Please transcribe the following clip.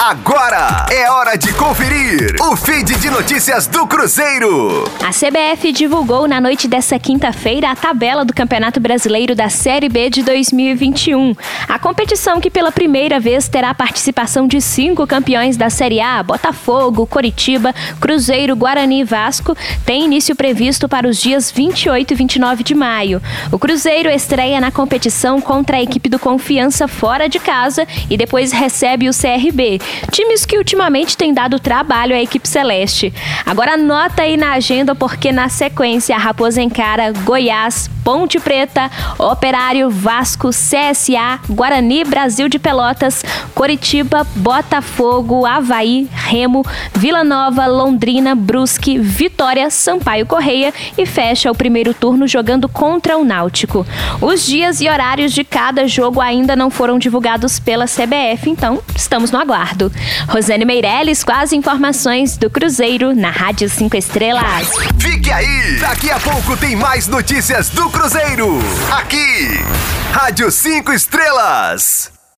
Agora é hora de conferir o feed de notícias do Cruzeiro. A CBF divulgou na noite dessa quinta-feira a tabela do Campeonato Brasileiro da Série B de 2021. A competição que pela primeira vez terá a participação de cinco campeões da Série A, Botafogo, Coritiba, Cruzeiro, Guarani e Vasco, tem início previsto para os dias 28 e 29 de maio. O Cruzeiro estreia na competição contra a equipe do Confiança fora de casa e depois recebe o CRB times que ultimamente têm dado trabalho à equipe celeste. Agora anota aí na agenda porque na sequência a Raposa encara Goiás, Ponte Preta, Operário, Vasco, CSA, Guarani, Brasil de Pelotas, Coritiba, Botafogo, Havaí, Remo, Vila Nova, Londrina, Brusque, Vitória, Sampaio Correia e fecha o primeiro turno jogando contra o Náutico. Os dias e horários de cada jogo ainda não foram divulgados pela CBF, então estamos no aguardo. Rosane Meirelles com as informações do Cruzeiro na Rádio 5 Estrelas. Fique aí! Daqui a pouco tem mais notícias do Cruzeiro. Aqui, Rádio 5 Estrelas.